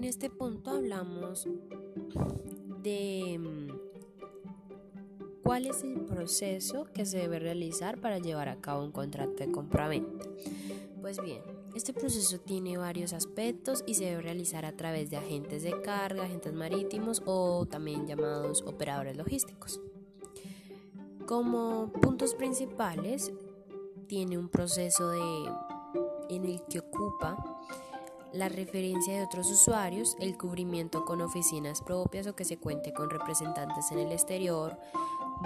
este punto hablamos de mm, cuál es el proceso que se debe realizar para llevar a cabo un contrato de compraventa. Pues bien, este proceso tiene varios aspectos y se debe realizar a través de agentes de carga, agentes marítimos o también llamados operadores logísticos. Como puntos principales, tiene un proceso de, en el que ocupa la referencia de otros usuarios, el cubrimiento con oficinas propias o que se cuente con representantes en el exterior,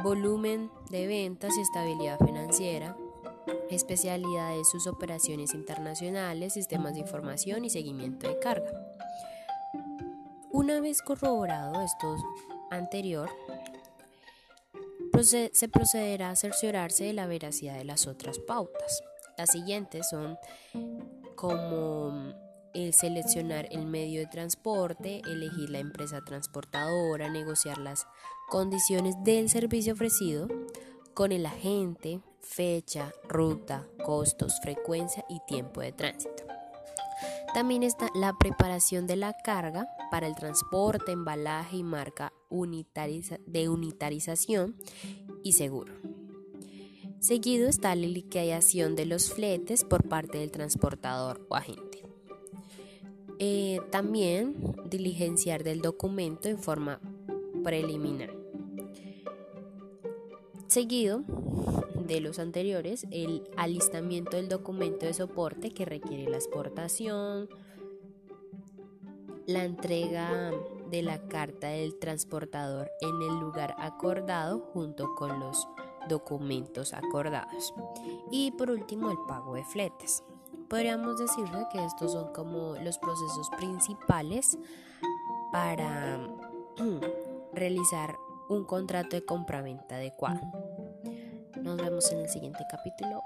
volumen de ventas y estabilidad financiera, especialidad de sus operaciones internacionales, sistemas de información y seguimiento de carga. Una vez corroborado esto anterior, se procederá a cerciorarse de la veracidad de las otras pautas. Las siguientes son como el seleccionar el medio de transporte, elegir la empresa transportadora, negociar las condiciones del servicio ofrecido con el agente, fecha, ruta, costos, frecuencia y tiempo de tránsito. También está la preparación de la carga para el transporte, embalaje y marca de unitarización y seguro. Seguido está la liquidación de los fletes por parte del transportador o agente. Eh, también diligenciar del documento en forma preliminar. Seguido de los anteriores, el alistamiento del documento de soporte que requiere la exportación, la entrega de la carta del transportador en el lugar acordado junto con los documentos acordados. Y por último, el pago de fletes. Podríamos decirle que estos son como los procesos principales para realizar un contrato de compraventa adecuado. Nos vemos en el siguiente capítulo.